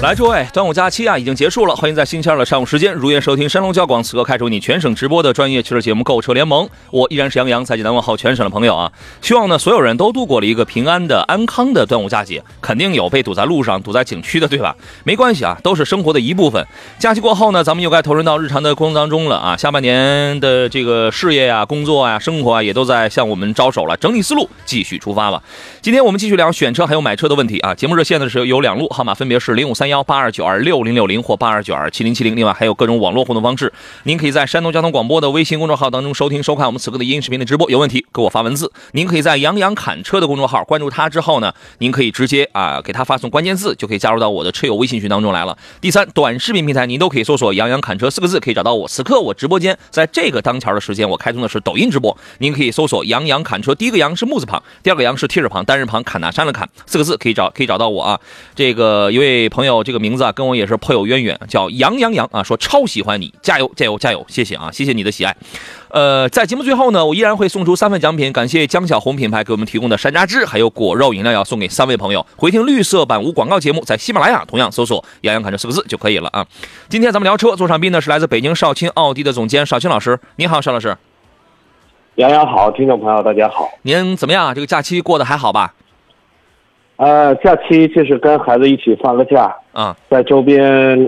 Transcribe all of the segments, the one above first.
来，诸位，端午假期啊已经结束了，欢迎在星期二的上午时间如约收听山东交广此刻开始你全省直播的专业汽车节目《购车联盟》，我依然是杨洋，在济南问候全省的朋友啊！希望呢所有人都度过了一个平安的、安康的端午佳节，肯定有被堵在路上、堵在景区的，对吧？没关系啊，都是生活的一部分。假期过后呢，咱们又该投入到日常的工作当中了啊！下半年的这个事业呀、工作啊、生活啊，也都在向我们招手了，整理思路，继续出发吧。今天我们继续聊选车还有买车的问题啊。节目热线呢是有两路，号码分别是零五三幺八二九二六零六零或八二九二七零七零。另外还有各种网络互动方式，您可以在山东交通广播的微信公众号当中收听收看我们此刻的音视频的直播。有问题给我发文字，您可以在杨洋侃车的公众号关注他之后呢，您可以直接啊给他发送关键字，就可以加入到我的车友微信群当中来了。第三，短视频平台您都可以搜索“杨洋侃车”四个字，可以找到我。此刻我直播间在这个当前的时间，我开通的是抖音直播，您可以搜索“杨洋侃车”，第一个杨是木字旁，第二个杨是提字旁，单人旁，砍拿山的砍，四个字可以找可以找到我啊。这个一位朋友，这个名字啊跟我也是颇有渊源，叫杨洋洋啊，说超喜欢你，加油加油加油，谢谢啊，谢谢你的喜爱。呃，在节目最后呢，我依然会送出三份奖品，感谢江小红品牌给我们提供的山楂汁，还有果肉饮料要送给三位朋友。回听绿色版无广告节目，在喜马拉雅同样搜索“杨洋侃”这四个字就可以了啊。今天咱们聊车，座上宾呢是来自北京少卿奥迪的总监少卿老师，你好，邵老师，杨洋好，听众朋友大家好。您怎么样？这个假期过得还好吧？呃，假期就是跟孩子一起放个假，啊，在周边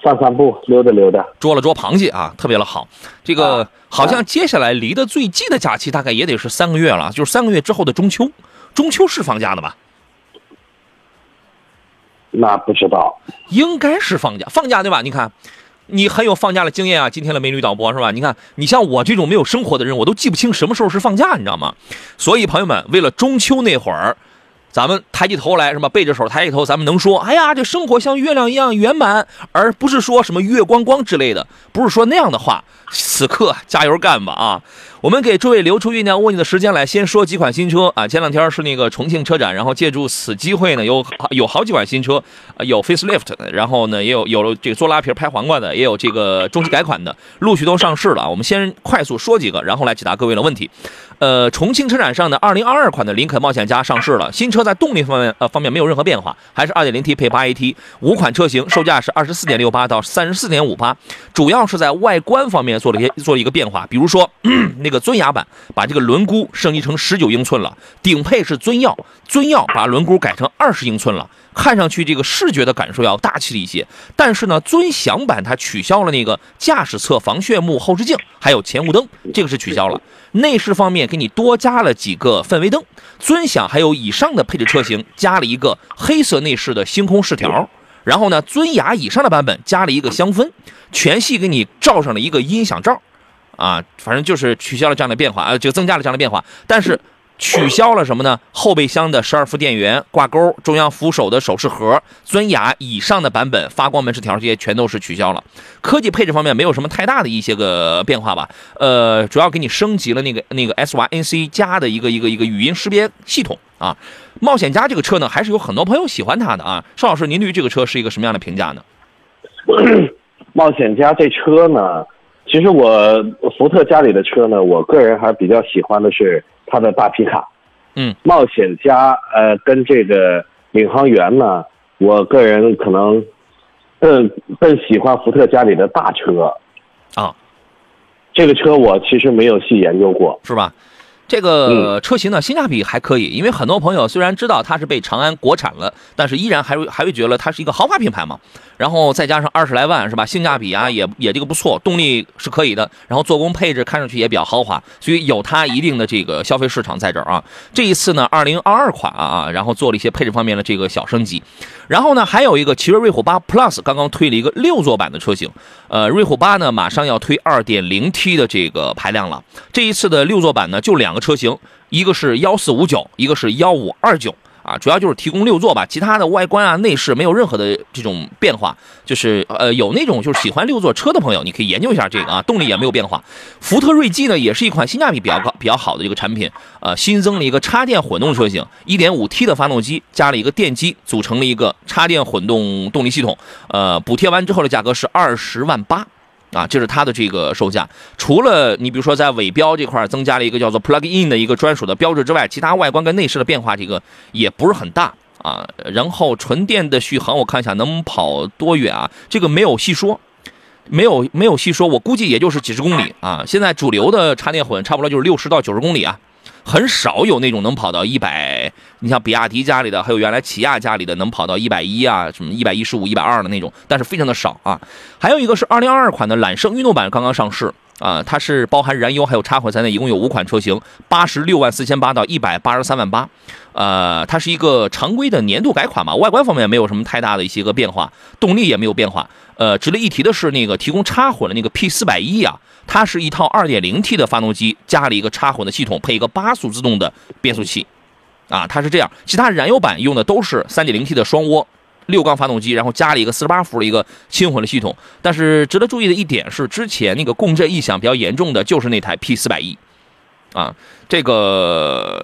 散散步、溜达溜达。捉了捉螃蟹啊，特别的好。这个啊好像接下来离得最近的假期大概也得是三个月了，就是三个月之后的中秋。中秋是放假的吧？那不知道，应该是放假，放假对吧？你看，你很有放假的经验啊。今天的美女导播是吧？你看，你像我这种没有生活的人，我都记不清什么时候是放假，你知道吗？所以朋友们，为了中秋那会儿，咱们抬起头来是吧？背着手抬起头，咱们能说，哎呀，这生活像月亮一样圆满，而不是说什么月光光之类的，不是说那样的话。此刻加油干吧啊！我们给诸位留出酝酿问你的时间来，先说几款新车啊。前两天是那个重庆车展，然后借助此机会呢，有有好几款新车，有 facelift，然后呢也有有了这个做拉皮拍黄瓜的，也有这个中期改款的，陆续都上市了。我们先快速说几个，然后来解答各位的问题。呃，重庆车展上的2022款的林肯冒险家上市了，新车在动力方面呃方面没有任何变化，还是 2.0T 配 8AT，五款车型售价是24.68到34.58，主要是在外观方面做了一些做了一个变化，比如说 那个尊雅版把这个轮毂升级成19英寸了，顶配是尊耀，尊耀把轮毂改成20英寸了。看上去这个视觉的感受要大气一些，但是呢，尊享版它取消了那个驾驶侧防眩目后视镜，还有前雾灯，这个是取消了。内饰方面给你多加了几个氛围灯，尊享还有以上的配置车型加了一个黑色内饰的星空饰条，然后呢，尊雅以上的版本加了一个香氛，全系给你罩上了一个音响罩，啊，反正就是取消了这样的变化啊，就增加了这样的变化，但是。取消了什么呢？后备箱的十二伏电源挂钩、中央扶手的首饰盒、尊雅以上的版本发光门饰条，这些全都是取消了。科技配置方面没有什么太大的一些个变化吧？呃，主要给你升级了那个那个 SYNC 加的一个一个一个语音识别系统啊。冒险家这个车呢，还是有很多朋友喜欢它的啊。邵老师，您对于这个车是一个什么样的评价呢？冒险家这车呢，其实我福特家里的车呢，我个人还比较喜欢的是它的大皮卡。嗯，冒险家呃跟这个领航员呢，我个人可能更更喜欢福特家里的大车。啊，这个车我其实没有细研究过。是吧？这个车型呢，性价比还可以，因为很多朋友虽然知道它是被长安国产了，但是依然还会还会觉得它是一个豪华品牌嘛。然后再加上二十来万是吧，性价比啊也也这个不错，动力是可以的，然后做工配置看上去也比较豪华，所以有它一定的这个消费市场在这儿啊。这一次呢，二零二二款啊啊，然后做了一些配置方面的这个小升级。然后呢，还有一个奇瑞瑞虎八 Plus 刚刚推了一个六座版的车型，呃，瑞虎八呢马上要推二点零 T 的这个排量了。这一次的六座版呢就两两个车型，一个是幺四五九，一个是幺五二九。啊，主要就是提供六座吧，其他的外观啊、内饰没有任何的这种变化，就是呃有那种就是喜欢六座车的朋友，你可以研究一下这个啊，动力也没有变化。福特锐际呢，也是一款性价比比较高、比较好的一个产品，呃，新增了一个插电混动车型，1.5T 的发动机加了一个电机，组成了一个插电混动动力系统，呃，补贴完之后的价格是二十万八。啊，这是它的这个售价。除了你比如说在尾标这块增加了一个叫做 Plug-in 的一个专属的标志之外，其他外观跟内饰的变化这个也不是很大啊。然后纯电的续航我看一下能跑多远啊？这个没有细说，没有没有细说，我估计也就是几十公里啊。现在主流的插电混差不多就是六十到九十公里啊。很少有那种能跑到一百，你像比亚迪家里的，还有原来起亚家里的能跑到一百一啊，什么一百一十五、一百二的那种，但是非常的少啊。还有一个是二零二二款的揽胜运动版刚刚上市啊，它是包含燃油还有插混在内，一共有五款车型，八十六万四千八到一百八十三万八。呃，它是一个常规的年度改款嘛，外观方面没有什么太大的一些个变化，动力也没有变化。呃，值得一提的是那个提供插混的那个 P 四百一啊。它是一套 2.0T 的发动机，加了一个插混的系统，配一个八速自动的变速器，啊，它是这样。其他燃油版用的都是 3.0T 的双涡六缸发动机，然后加了一个48伏的一个轻混的系统。但是值得注意的一点是，之前那个共振异响比较严重的就是那台 P410，啊，这个。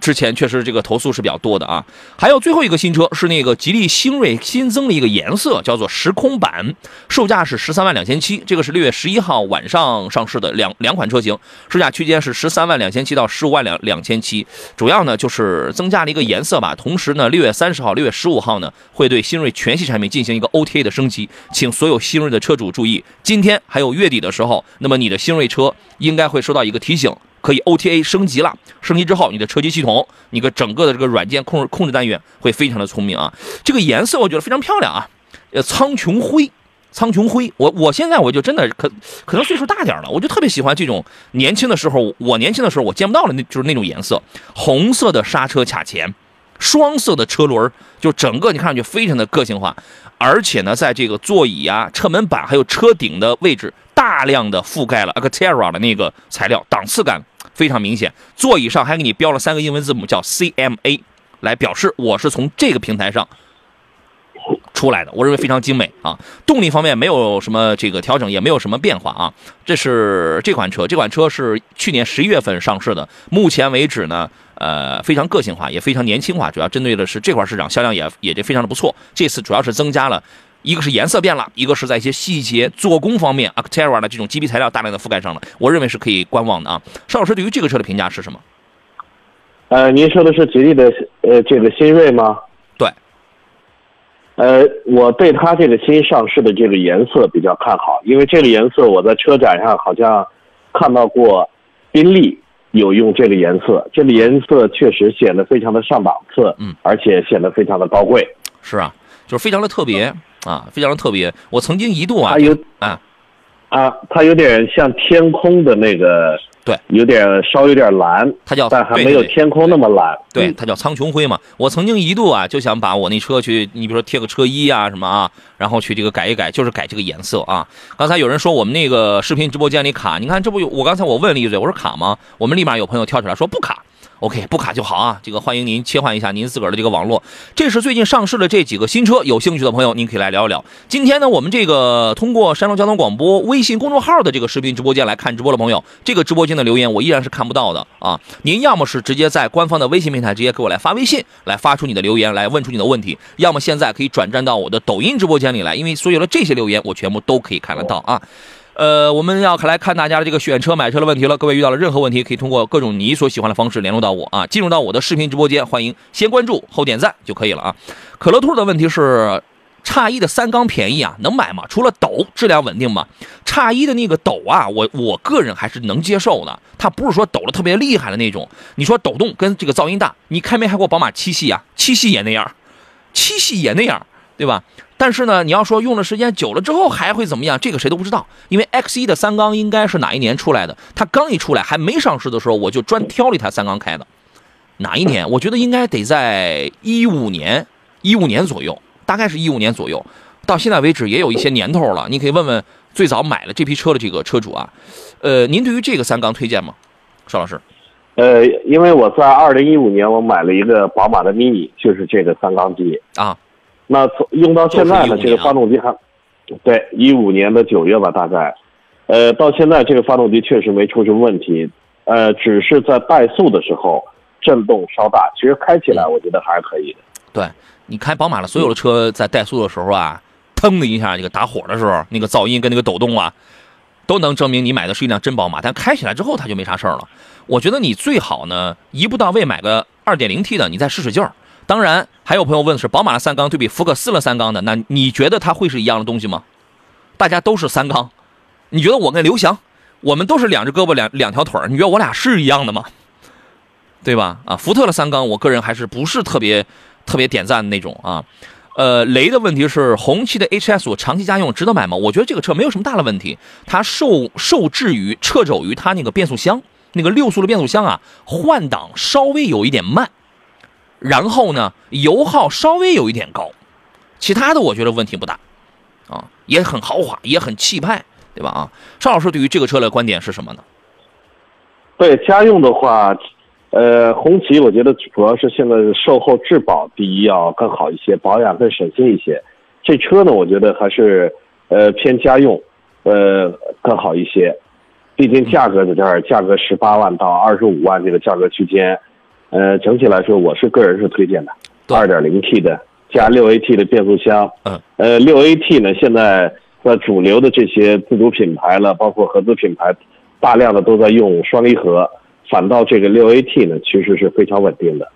之前确实这个投诉是比较多的啊。还有最后一个新车是那个吉利星瑞新增的一个颜色，叫做时空版，售价是十三万两千七。这个是六月十一号晚上上市的两两款车型，售价区间是十三万两千七到十五万两两千七。主要呢就是增加了一个颜色吧。同时呢，六月三十号、六月十五号呢会对新锐全系产品进行一个 OTA 的升级，请所有新锐的车主注意，今天还有月底的时候，那么你的新锐车应该会收到一个提醒。可以 OTA 升级了，升级之后，你的车机系统，你个整个的这个软件控制控制单元会非常的聪明啊。这个颜色我觉得非常漂亮啊，呃，苍穹灰，苍穹灰。我我现在我就真的可可能岁数大点了，我就特别喜欢这种年轻的时候，我年轻的时候我见不到的那就是那种颜色，红色的刹车卡钳，双色的车轮，就整个你看上去非常的个性化，而且呢，在这个座椅啊、车门板还有车顶的位置，大量的覆盖了 Actera 的那个材料，档次感。非常明显，座椅上还给你标了三个英文字母，叫 CMA，来表示我是从这个平台上出来的。我认为非常精美啊。动力方面没有什么这个调整，也没有什么变化啊。这是这款车，这款车是去年十一月份上市的。目前为止呢，呃，非常个性化，也非常年轻化，主要针对的是这块市场，销量也也这非常的不错。这次主要是增加了。一个是颜色变了，一个是在一些细节做工方面，Actera 的这种基皮材料大量的覆盖上了，我认为是可以观望的啊。邵老师对于这个车的评价是什么？呃，您说的是吉利的呃这个新锐吗？对。呃，我对它这个新上市的这个颜色比较看好，因为这个颜色我在车展上好像看到过，宾利有用这个颜色，这个颜色确实显得非常的上档次，嗯，而且显得非常的高贵。是啊，就是非常的特别。啊，非常的特别。我曾经一度啊，它有啊啊，它有点像天空的那个，对，有点稍有点蓝，它叫，但还没有天空那么蓝。对，它叫苍穹灰嘛。我曾经一度啊，就想把我那车去，你比如说贴个车衣啊什么啊，然后去这个改一改，就是改这个颜色啊。刚才有人说我们那个视频直播间里卡，你看这不有我刚才我问了一嘴，我说卡吗？我们立马有朋友跳出来说不卡。OK，不卡就好啊。这个欢迎您切换一下您自个儿的这个网络。这是最近上市的这几个新车，有兴趣的朋友您可以来聊一聊。今天呢，我们这个通过山东交通广播微信公众号的这个视频直播间来看直播的朋友，这个直播间的留言我依然是看不到的啊。您要么是直接在官方的微信平台直接给我来发微信，来发出你的留言，来问出你的问题；要么现在可以转战到我的抖音直播间里来，因为所有的这些留言我全部都可以看得到啊。呃，我们要来看大家的这个选车买车的问题了。各位遇到了任何问题，可以通过各种你所喜欢的方式联络到我啊。进入到我的视频直播间，欢迎先关注后点赞就可以了啊。可乐兔的问题是，叉一的三缸便宜啊，能买吗？除了抖，质量稳定吗？叉一的那个抖啊，我我个人还是能接受的，它不是说抖的特别厉害的那种。你说抖动跟这个噪音大，你开没开过宝马七系啊？七系也那样，七系也那样，对吧？但是呢，你要说用的时间久了之后还会怎么样，这个谁都不知道。因为 X 一的三缸应该是哪一年出来的？它刚一出来还没上市的时候，我就专挑了一台三缸开的。哪一年？我觉得应该得在一五年，一五年左右，大概是一五年左右。到现在为止也有一些年头了，你可以问问最早买了这批车的这个车主啊。呃，您对于这个三缸推荐吗，邵老师？呃，因为我在二零一五年我买了一个宝马的 mini，就是这个三缸机。啊，那从用到现在呢，就是15这个发动机还，对，一五年的九月吧，大概，呃，到现在这个发动机确实没出什么问题，呃，只是在怠速的时候震动稍大，其实开起来我觉得还是可以的。对你开宝马的所有的车在怠速的时候啊，腾的一下这个打火的时候，那个噪音跟那个抖动啊，都能证明你买的是一辆真宝马。但开起来之后它就没啥事儿了。我觉得你最好呢一步到位买个 2.0T 的，你再试试劲儿。当然，还有朋友问的是宝马的三缸对比福克斯的三缸的，那你觉得它会是一样的东西吗？大家都是三缸，你觉得我跟刘翔，我们都是两只胳膊两两条腿，你觉得我俩是一样的吗？对吧？啊，福特的三缸，我个人还是不是特别特别点赞的那种啊。呃，雷的问题是红旗的 HS 我长期家用值得买吗？我觉得这个车没有什么大的问题，它受受制于掣肘于它那个变速箱，那个六速的变速箱啊，换挡稍微有一点慢，然后呢，油耗稍微有一点高，其他的我觉得问题不大，啊，也很豪华，也很气派，对吧？啊，邵老师对于这个车的观点是什么呢？对家用的话，呃，红旗我觉得主要是现在售后质保第一要更好一些，保养更省心一些。这车呢，我觉得还是呃偏家用，呃更好一些。毕竟价格在这儿，价格十八万到二十五万这个价格区间，呃，整体来说我是个人是推荐的，对二点零 T 的加六 AT 的变速箱。嗯，呃，六 AT 呢，现在在主流的这些自主品牌了，包括合资品牌，大量的都在用双离合，反倒这个六 AT 呢，其实是非常稳定的。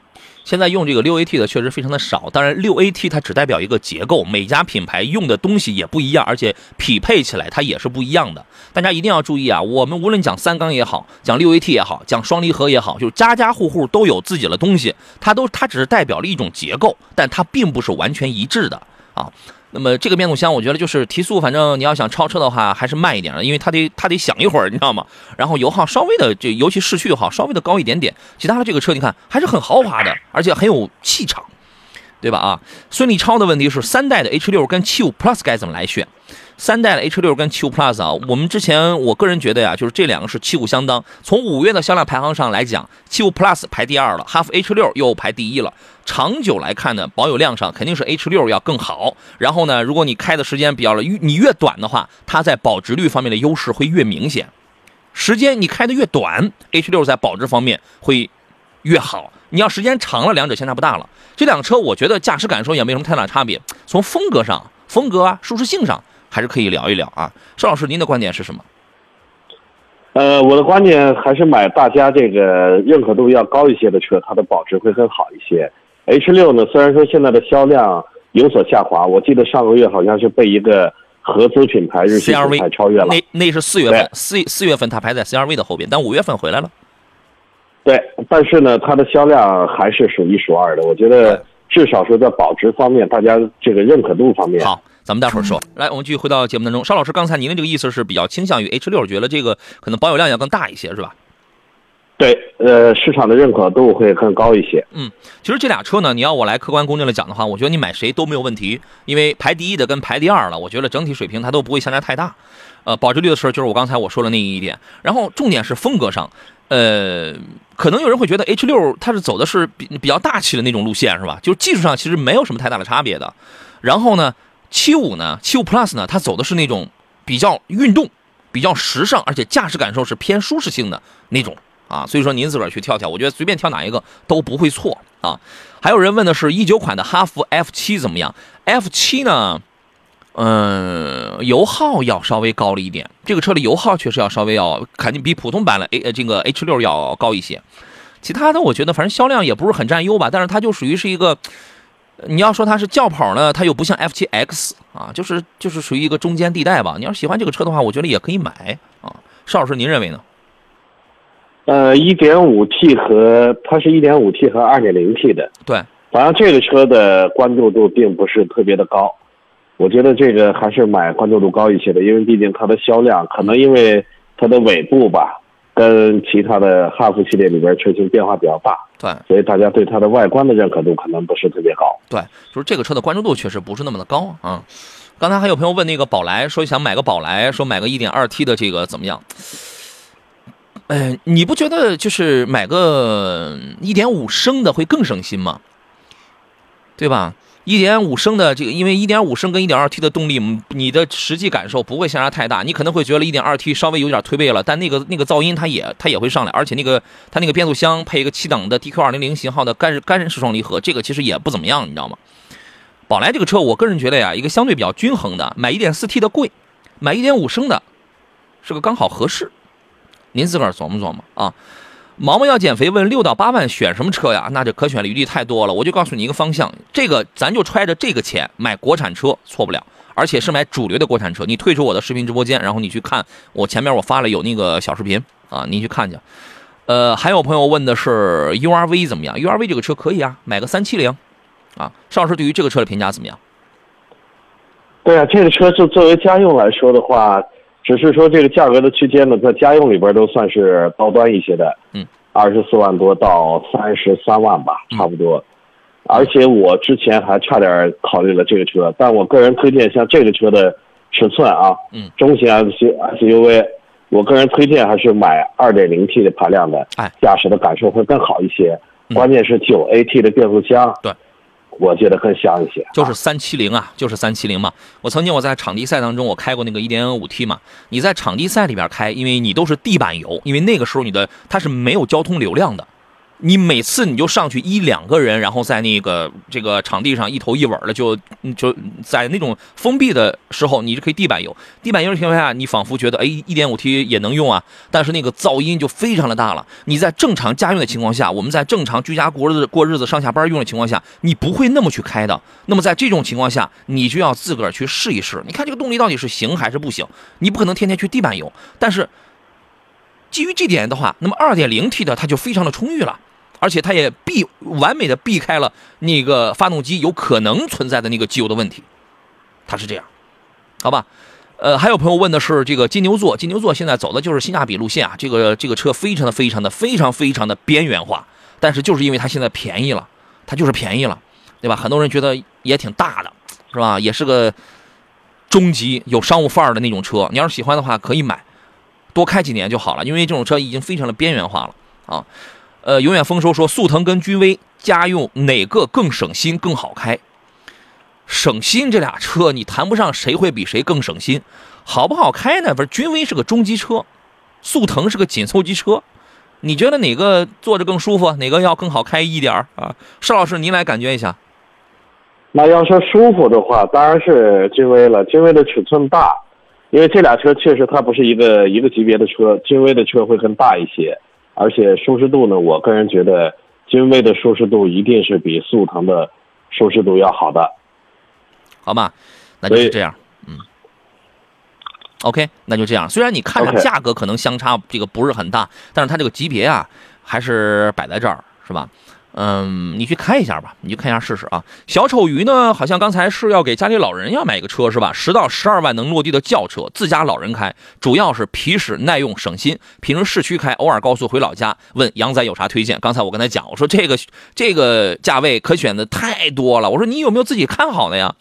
现在用这个六 AT 的确实非常的少，当然六 AT 它只代表一个结构，每家品牌用的东西也不一样，而且匹配起来它也是不一样的。大家一定要注意啊！我们无论讲三缸也好，讲六 AT 也好，讲双离合也好，就是家家户户都有自己的东西，它都它只是代表了一种结构，但它并不是完全一致的啊。那么这个变速箱，我觉得就是提速，反正你要想超车的话，还是慢一点的，因为它得它得响一会儿，你知道吗？然后油耗稍微的，就尤其市区油耗稍微的高一点点。其他的这个车你看还是很豪华的，而且很有气场，对吧？啊，孙立超的问题是三代的 H 六跟七五 Plus 该怎么来选？三代的 H 六跟七五 Plus 啊，我们之前我个人觉得呀，就是这两个是旗鼓相当。从五月的销量排行上来讲，七五 Plus 排第二了，哈弗 H 六又排第一了。长久来看呢，保有量上肯定是 H 六要更好。然后呢，如果你开的时间比较了，你越短的话，它在保值率方面的优势会越明显。时间你开的越短，H 六在保值方面会越好。你要时间长了，两者相差不大了。这辆车我觉得驾驶感受也没什么太大差别，从风格上、风格啊、舒适性上还是可以聊一聊啊。邵老师，您的观点是什么？呃，我的观点还是买大家这个认可度要高一些的车，它的保值会更好一些。H 六呢，虽然说现在的销量有所下滑，我记得上个月好像是被一个合资品牌日系品牌 CRV 超越了。那那是四月份对，四四月份它排在 CRV 的后边，但五月份回来了。对，但是呢，它的销量还是数一数二的。我觉得至少说在保值方面，大家这个认可度方面，好，咱们待会儿说。来，我们继续回到节目当中。邵老师，刚才您的这个意思是比较倾向于 H 六，觉得这个可能保有量要更大一些，是吧？对，呃，市场的认可度会更高一些。嗯，其实这俩车呢，你要我来客观公正的讲的话，我觉得你买谁都没有问题，因为排第一的跟排第二了，我觉得整体水平它都不会相差太大。呃，保值率的事儿就是我刚才我说的那一点，然后重点是风格上，呃，可能有人会觉得 H 六它是走的是比比较大气的那种路线，是吧？就是技术上其实没有什么太大的差别的。然后呢，七五呢，七五 Plus 呢，它走的是那种比较运动、比较时尚，而且驾驶感受是偏舒适性的那种啊。所以说您自个儿去挑挑，我觉得随便挑哪一个都不会错啊。还有人问的是一九款的哈弗 F 七怎么样？F 七呢？嗯，油耗要稍微高了一点，这个车的油耗确实要稍微要肯定比普通版的 A 呃这个 H 六要高一些。其他的我觉得反正销量也不是很占优吧，但是它就属于是一个你要说它是轿跑呢，它又不像 F 7 X 啊，就是就是属于一个中间地带吧。你要是喜欢这个车的话，我觉得也可以买啊。邵老师，您认为呢？呃，一点五 T 和它是一点五 T 和二点零 T 的，对，反正这个车的关注度并不是特别的高，我觉得这个还是买关注度高一些的，因为毕竟它的销量可能因为它的尾部吧，跟其他的哈弗系列里边车型变化比较大，对，所以大家对它的外观的认可度可能不是特别高。对，就是这个车的关注度确实不是那么的高啊。刚才还有朋友问那个宝来，说想买个宝来，说买个 1.2T 的这个怎么样？哎，你不觉得就是买个1.5升的会更省心吗？对吧？1.5升的这个，因为1.5升跟 1.2T 的动力，你的实际感受不会相差太大。你可能会觉得 1.2T 稍微有点推背了，但那个那个噪音它也它也会上来，而且那个它那个变速箱配一个七档的 DQ200 型号的干干式双离合，这个其实也不怎么样，你知道吗？宝来这个车，我个人觉得呀，一个相对比较均衡的，买 1.4T 的贵，买1.5升的，是个刚好合适。您自个儿琢磨琢磨啊。毛毛要减肥，问六到八万选什么车呀？那这可选的余地太多了。我就告诉你一个方向，这个咱就揣着这个钱买国产车，错不了，而且是买主流的国产车。你退出我的视频直播间，然后你去看我前面我发了有那个小视频啊，你去看去。呃，还有朋友问的是 URV 怎么样？URV 这个车可以啊，买个三七零啊。邵老师对于这个车的评价怎么样？对啊，这个车就作为家用来说的话，只是说这个价格的区间呢，在家用里边都算是高端一些的，嗯，二十四万多到三十三万吧，嗯差不多。而且我之前还差点考虑了这个车，但我个人推荐像这个车的尺寸啊，嗯，中型 S SUV，我个人推荐还是买二点零 T 的排量的，哎，驾驶的感受会更好一些。嗯关键是九 AT 的变速箱，对，我觉得更香一些。就是三七零啊，就是三七零嘛。我曾经我在场地赛当中我开过那个一点五 T 嘛。你在场地赛里边开，因为你都是地板油，因为那个时候你的它是没有交通流量的。你每次你就上去一两个人，然后在那个这个场地上一头一尾的就就在那种封闭的时候，你是可以地板油。地板油的情况下，你仿佛觉得哎，一点五 T 也能用啊，但是那个噪音就非常的大了。你在正常家用的情况下，我们在正常居家过日子过日子上下班用的情况下，你不会那么去开的。那么在这种情况下，你就要自个儿去试一试，你看这个动力到底是行还是不行？你不可能天天去地板油，但是基于这点的话，那么二点零 T 的它就非常的充裕了。而且它也避完美的避开了那个发动机有可能存在的那个机油的问题，它是这样，好吧？呃，还有朋友问的是这个金牛座，金牛座现在走的就是性价比路线啊，这个这个车非常的非常的非常非常的边缘化，但是就是因为它现在便宜了，它就是便宜了，对吧？很多人觉得也挺大的，是吧？也是个中级有商务范儿的那种车，你要是喜欢的话可以买，多开几年就好了，因为这种车已经非常的边缘化了啊。呃，永远丰收说速腾跟君威家用哪个更省心更好开？省心这俩车你谈不上谁会比谁更省心，好不好开呢？不是君威是个中级车，速腾是个紧凑级车，你觉得哪个坐着更舒服？哪个要更好开一点儿啊？邵老师您来感觉一下。那要说舒服的话，当然是君威了。君威的尺寸大，因为这俩车确实它不是一个一个级别的车，君威的车会更大一些，而且舒适度呢，我个人觉得君威的舒适度一定是比速腾的舒适度要好的。好吧，那就是这样，嗯，OK，那就这样。虽然你看着价格可能相差这个不是很大，但是它这个级别啊，还是摆在这儿，是吧？嗯，你去开一下吧，你去看一下试试啊。小丑鱼呢，好像刚才是要给家里老人要买个车是吧？十到十二万能落地的轿车，自家老人开，主要是皮实耐用省心，平时市区开，偶尔高速回老家。问杨仔有啥推荐？刚才我跟他讲，我说这个这个价位可选的太多了，我说你有没有自己看好的呀？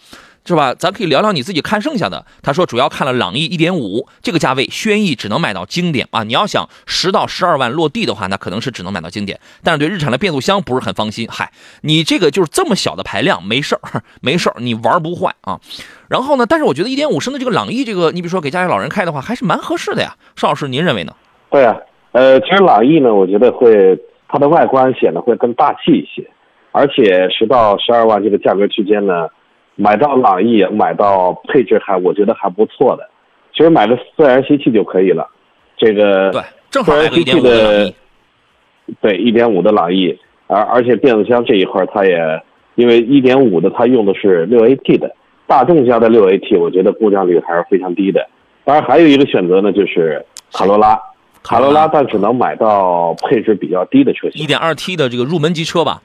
是吧？咱可以聊聊你自己看剩下的。他说主要看了朗逸一点五这个价位，轩逸只能买到经典啊。你要想十到十二万落地的话，那可能是只能买到经典。但是对日产的变速箱不是很放心。嗨，你这个就是这么小的排量，没事儿，没事儿，你玩不坏啊。然后呢，但是我觉得一点五升的这个朗逸，这个你比如说给家里老人开的话，还是蛮合适的呀。邵老师，您认为呢？对啊，呃，其实朗逸呢，我觉得会它的外观显得会更大气一些，而且十到十二万这个价格区间呢，买到朗逸，买到配置还我觉得还不错的。其实买个自然吸气就可以了，这个对，正好一点五的对一点五的朗逸，而而且变速箱这一块儿它也因为一点五的它用的是六 AT 的，大众家的六 AT 我觉得故障率还是非常低的。当然还有一个选择呢，就是卡罗拉，卡罗拉但只能买到配置比较低的车型。一点二 T 的这个入门级车吧，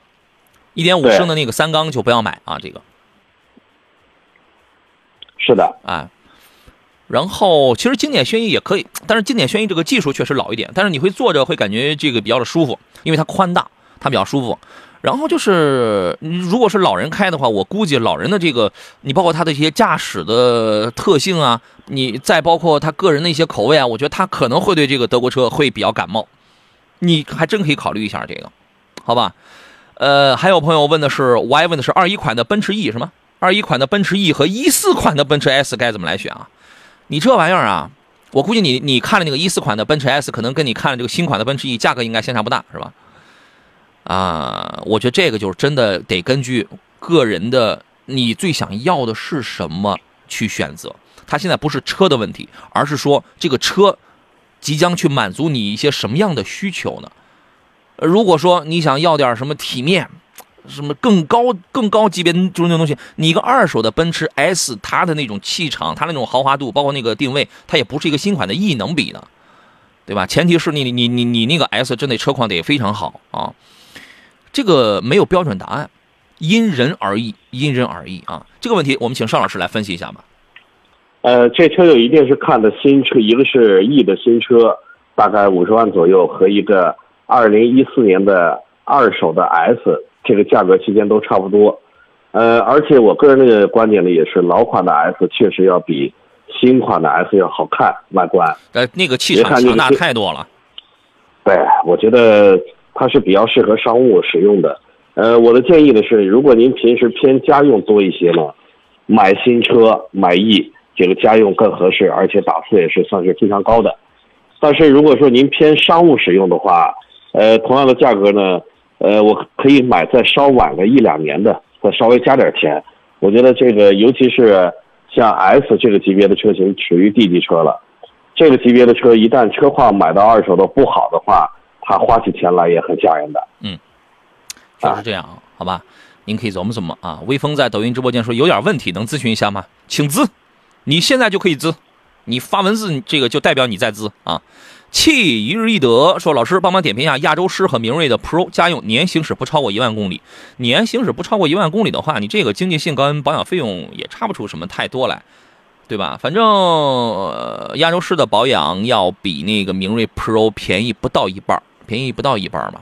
一点五升的那个三缸就不要买啊，这个是的，哎。然后其实经典轩逸也可以，但是经典轩逸这个技术确实老一点，但是你会坐着会感觉这个比较的舒服，因为它宽大，它比较舒服。然后就是，如果是老人开的话，我估计老人的这个，你包括他的一些驾驶的特性啊，你再包括他个人的一些口味啊，我觉得他可能会对这个德国车会比较感冒。你还真可以考虑一下这个，好吧？呃，还有朋友问的是，我还问的是二一款的奔驰 E 什么？二一款的奔驰 E 和一四款的奔驰 S 该怎么来选啊？你这玩意儿啊，我估计你你看了那个一四款的奔驰 S，可能跟你看了这个新款的奔驰 E 价格应该相差不大，是吧？啊，我觉得这个就是真的得根据个人的你最想要的是什么去选择。它现在不是车的问题，而是说这个车即将去满足你一些什么样的需求呢？如果说你想要点什么体面，什么更高更高级别就是那东西，你一个二手的奔驰 S，它的那种气场，它那种豪华度，包括那个定位，它也不是一个新款的 E 能比的，对吧？前提是你你你你那个 S 真的车况得非常好啊，这个没有标准答案，因人而异，因人而异啊。这个问题我们请邵老师来分析一下吧。呃，这车就一定是看的新车，一个是 E 的新车，大概五十万左右，和一个二零一四年的二手的 S，这个价格区间都差不多。呃，而且我个人的观点呢，也是老款的 S 确实要比新款的 S 要好看外观。呃，那个气别场强大太多了。对，我觉得它是比较适合商务使用的。呃，我的建议呢是，如果您平时偏家用多一些呢，买新车买 E 这个家用更合适，而且档次也是算是非常高的。但是如果说您偏商务使用的话，呃，同样的价格呢，呃，我可以买再稍晚个一两年的，再稍微加点钱。我觉得这个尤其是像 S 这个级别的车型，属于 D 级车了。这个级别的车，一旦车况买到二手的不好的话，它花起钱来也很吓人的。嗯就是这样啊，好吧？您可以琢磨琢磨啊。微风在抖音直播间说有点问题，能咨询一下吗？请咨，你现在就可以咨，你发文字，这个就代表你在咨啊。气一日一德说，老师帮忙点评一下亚洲狮和明锐的 Pro 家用年行驶不超过一万公里，年行驶不超过一万公里的话，你这个经济性跟保养费用也差不出什么太多来，对吧？反正、亚洲狮的保养要比那个明锐 Pro 便宜不到一半，便宜不到一半嘛。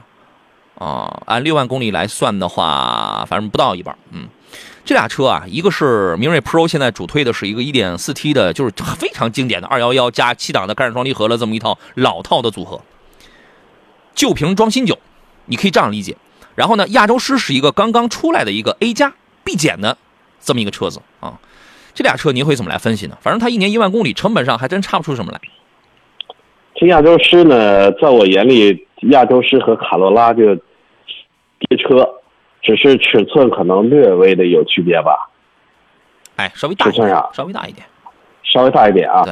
啊，按六万公里来算的话，反正不到一半。嗯，这俩车啊，一个是明锐 Pro，现在主推的是一个 1.4T 的，就是非常经典的211加七档的干式双离合的这么一套老套的组合，旧瓶装新酒，你可以这样理解。然后呢，亚洲狮是一个刚刚出来的一个 A 加 B 减的这么一个车子啊。这俩车您会怎么来分析呢？反正它一年一万公里，成本上还真差不出什么来。这亚洲狮呢，在我眼里，亚洲狮和卡罗拉就这车，只是尺寸可能略微的有区别吧，哎，稍微大一点是这样，稍微大一点。稍微大一点啊。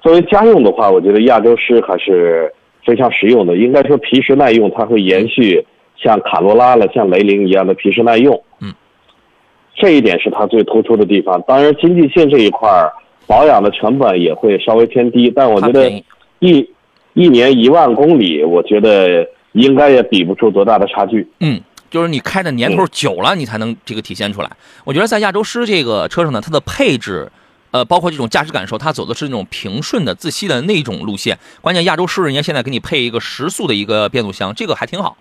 作为家用的话，我觉得亚洲狮还是非常实用的。应该说皮实耐用，它会延续像卡罗拉了、像雷凌一样的皮实耐用。嗯，这一点是它最突出的地方。当然，经济性这一块儿保养的成本也会稍微偏低，但我觉得一一年一万公里，我觉得应该也比不出多大的差距。嗯，就是你开的年头久了，你才能这个体现出来。我觉得在亚洲狮这个车上呢，它的配置，呃，包括这种驾驶感受，它走的是那种平顺的、自吸的那种路线。关键亚洲狮人家现在给你配一个时速的一个变速箱，这个还挺好，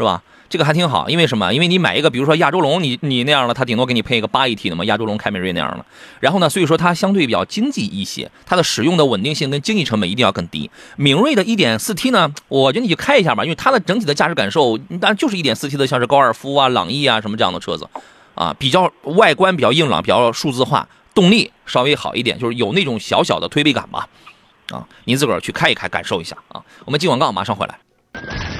是吧？这个还挺好，因为什么？因为你买一个，比如说亚洲龙，你你那样的，它顶多给你配一个八 AT 的嘛，亚洲龙、凯美瑞那样的。然后呢，所以说它相对比较经济一些，它的使用的稳定性跟经济成本一定要更低。明锐的 1.4T 呢，我觉得你去开一下吧，因为它的整体的驾驶感受，当然就是 1.4T 的，像是高尔夫啊、朗逸啊什么这样的车子，啊，比较外观比较硬朗，比较数字化，动力稍微好一点，就是有那种小小的推背感吧。啊，您自个儿去开一开，感受一下啊。我们进广告，马上回来。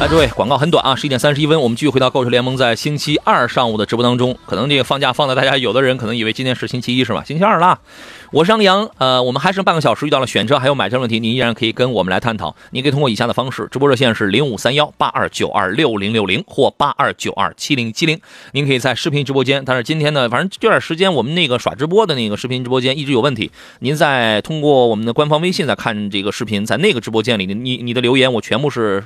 来，诸位，广告很短啊，十一点三十一分，我们继续回到购车联盟在星期二上午的直播当中。可能这个放假放的，大家有的人可能以为今天是星期一，是吧？星期二啦。我是张洋，呃，我们还剩半个小时，遇到了选车还有买车问题，您依然可以跟我们来探讨。你可以通过以下的方式，直播热线是零五三幺八二九二六零六零或八二九二七零七零。您可以在视频直播间，但是今天呢，反正这段时间我们那个耍直播的那个视频直播间一直有问题。您在通过我们的官方微信在看这个视频，在那个直播间里，你你的留言我全部是。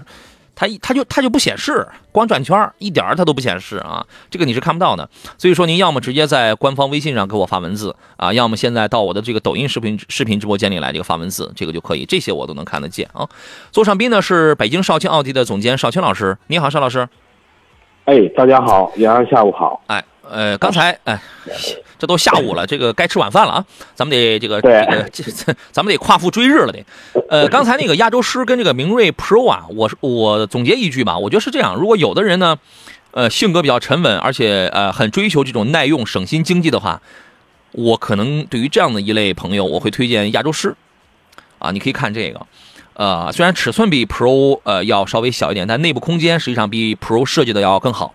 它它就它就不显示，光转圈一点儿它都不显示啊，这个你是看不到的。所以说您要么直接在官方微信上给我发文字啊，要么现在到我的这个抖音视频视频直播间里来这个发文字，这个就可以，这些我都能看得见啊。座上宾呢是北京少卿奥迪的总监少卿老师，你好，邵老师。哎，大家好，杨洋下午好。哎，呃，刚才哎。这都下午了，这个该吃晚饭了啊！咱们得这个这个这，咱们得夸父追日了得。呃，刚才那个亚洲狮跟这个明锐 Pro 啊，我我总结一句吧，我觉得是这样：如果有的人呢，呃，性格比较沉稳，而且呃很追求这种耐用、省心、经济的话，我可能对于这样的一类朋友，我会推荐亚洲狮啊。你可以看这个，呃，虽然尺寸比 Pro 呃要稍微小一点，但内部空间实际上比 Pro 设计的要更好。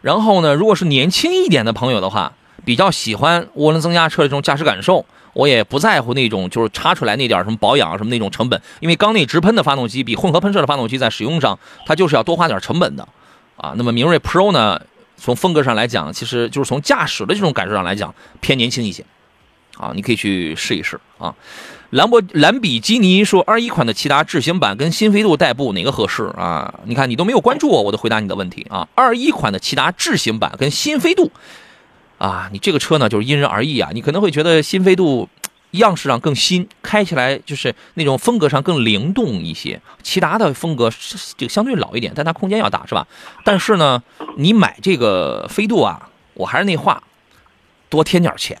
然后呢，如果是年轻一点的朋友的话，比较喜欢涡轮增压车的这种驾驶感受，我也不在乎那种就是插出来那点什么保养什么那种成本，因为缸内直喷的发动机比混合喷射的发动机在使用上，它就是要多花点成本。的，啊，那么明锐 Pro 呢，从风格上来讲，其实就是从驾驶的这种感受上来讲偏年轻一些，啊，你可以去试一试。啊。兰博兰比基尼说二一款的骐达智行版跟新飞度代步哪个合适啊？你看你都没有关注我，我都回答你的问题啊。二一款的骐达智行版跟新飞度。啊，你这个车呢，就是因人而异啊。你可能会觉得新飞度 样式上更新，开起来就是那种风格上更灵动一些。骐达的风格 这个相对老一点，但它空间要大，是吧？但是呢，你买这个飞度啊，我还是那话，多添点钱，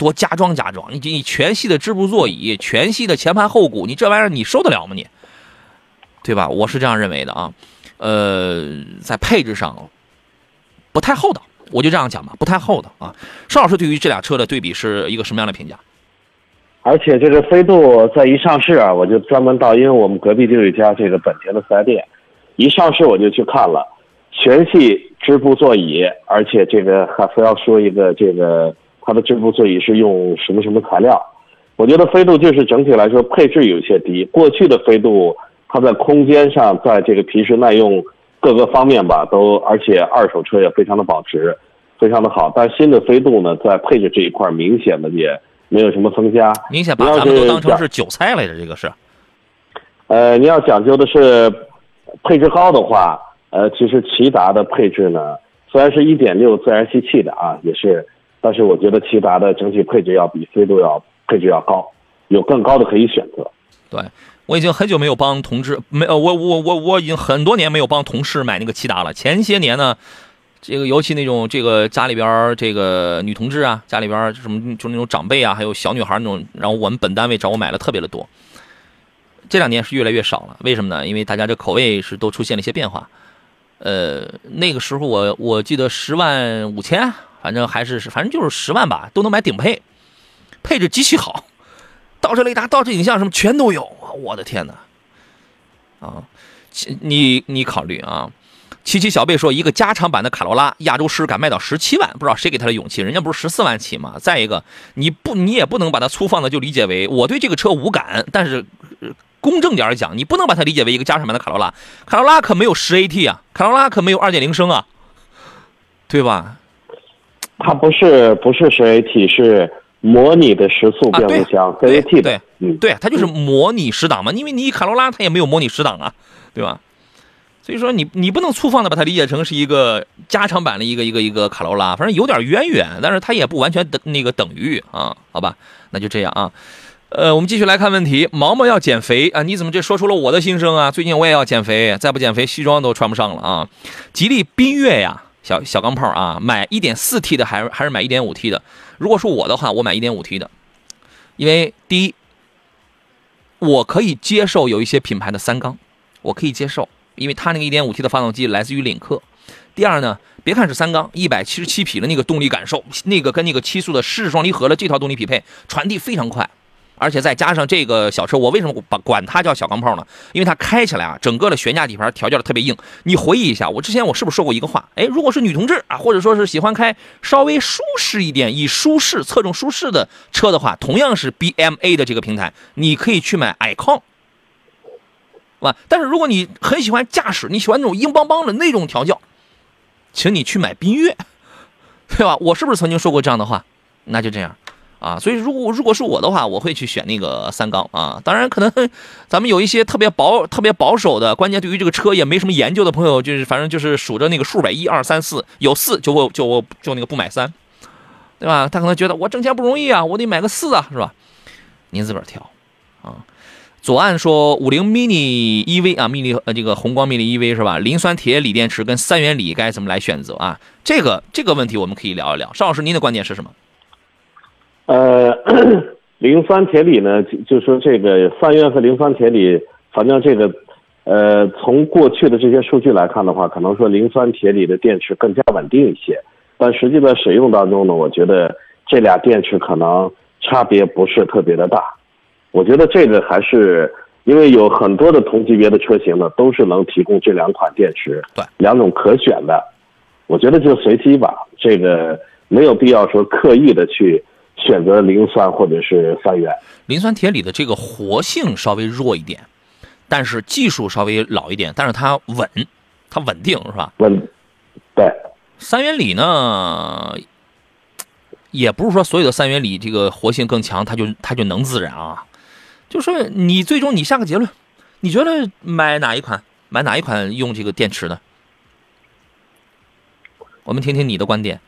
多加装加装。你你全系的织布座椅，全系的前排后鼓，你这玩意儿你受得了吗？你，对吧？我是这样认为的啊。呃，在配置上不太厚道。我就这样讲吧，不太厚道啊。邵老师对于这俩车的对比是一个什么样的评价？而且这个飞度在一上市啊，我就专门到，因为我们隔壁就有一家这个本田的四 S 店，一上市我就去看了，全系织布座椅，而且这个还非要说一个这个它的织布座椅是用什么什么材料。我觉得飞度就是整体来说配置有些低，过去的飞度它在空间上，在这个皮实耐用。各个方面吧，都而且二手车也非常的保值，非常的好。但新的飞度呢，在配置这一块明显的也没有什么增加，明显把咱们都当成是韭菜来着，这个是。呃，你要讲究的是配置高的话，呃，其实骐达的配置呢，虽然是一点六自然吸气的啊，也是，但是我觉得骐达的整体配置要比飞度要配置要高，有更高的可以选择。对。我已经很久没有帮同志没呃，我我我我已经很多年没有帮同事买那个骐达了。前些年呢，这个尤其那种这个家里边这个女同志啊，家里边什么就那种长辈啊，还有小女孩那种，然后我们本单位找我买了特别的多。这两年是越来越少了，为什么呢？因为大家这口味是都出现了一些变化。呃，那个时候我我记得十万五千，反正还是反正就是十万吧，都能买顶配，配置极其好。倒车雷达、倒车影像什么全都有，我的天哪！啊，你你考虑啊？七七小贝说，一个加长版的卡罗拉亚洲狮敢卖到十七万，不知道谁给他的勇气？人家不是十四万起吗？再一个，你不你也不能把它粗放的就理解为我对这个车无感，但是公正点讲，你不能把它理解为一个加长版的卡罗拉。卡罗拉可没有十 AT 啊，卡罗拉可没有二点零升啊，对吧？它不是不是十 AT 是。模拟的时速变速箱，CVT 的，嗯，对，它就是模拟十档嘛，因为你卡罗拉它也没有模拟十档啊，对吧？所以说你你不能粗放的把它理解成是一个加长版的一个一个一个卡罗拉，反正有点渊源，但是它也不完全等那个等于啊，好吧，那就这样啊。呃，我们继续来看问题，毛毛要减肥啊，你怎么这说出了我的心声啊？最近我也要减肥，再不减肥西装都穿不上了啊。吉利缤越呀，小小钢炮啊，买一点四 T 的还是还是买一点五 T 的？如果是我的话，我买一点五 T 的，因为第一，我可以接受有一些品牌的三缸，我可以接受，因为它那个 1.5T 的发动机来自于领克。第二呢，别看是三缸，一百七十七匹的那个动力感受，那个跟那个七速的湿式双离合的这套动力匹配，传递非常快。而且再加上这个小车，我为什么把管它叫小钢炮呢？因为它开起来啊，整个的悬架底盘调教的特别硬。你回忆一下，我之前我是不是说过一个话？哎，如果是女同志啊，或者说是喜欢开稍微舒适一点、以舒适侧重舒适的车的话，同样是 BMA 的这个平台，你可以去买 icon，吧？但是如果你很喜欢驾驶，你喜欢那种硬邦邦的那种调教，请你去买缤越，对吧？我是不是曾经说过这样的话？那就这样。啊，所以如果如果是我的话，我会去选那个三缸啊。当然，可能 咱们有一些特别保、特别保守的，关键对于这个车也没什么研究的朋友，就是反正就是数着那个数呗，一二三四，有四就我就我就那个不买三，对吧？他可能觉得我挣钱不容易啊，我得买个四啊，是吧？您自个儿挑啊。左岸说五菱 mini EV 啊，mini 呃这个红光 mini EV 是吧？磷酸铁锂电池跟三元锂该怎么来选择啊？这个这个问题我们可以聊一聊。邵老师，您的观点是什么？呃，磷酸铁锂呢，就就说这个三元和磷酸铁锂，反正这个，呃，从过去的这些数据来看的话，可能说磷酸铁锂的电池更加稳定一些，但实际在使用当中呢，我觉得这俩电池可能差别不是特别的大。我觉得这个还是因为有很多的同级别的车型呢，都是能提供这两款电池，对，两种可选的。我觉得就随机吧，这个没有必要说刻意的去。选择磷酸或者是三元，磷酸铁锂的这个活性稍微弱一点，但是技术稍微老一点，但是它稳，它稳定是吧？稳，对。三元锂呢，也不是说所有的三元锂这个活性更强，它就它就能自燃啊。就是你最终你下个结论，你觉得买哪一款？买哪一款用这个电池呢？我们听听你的观点。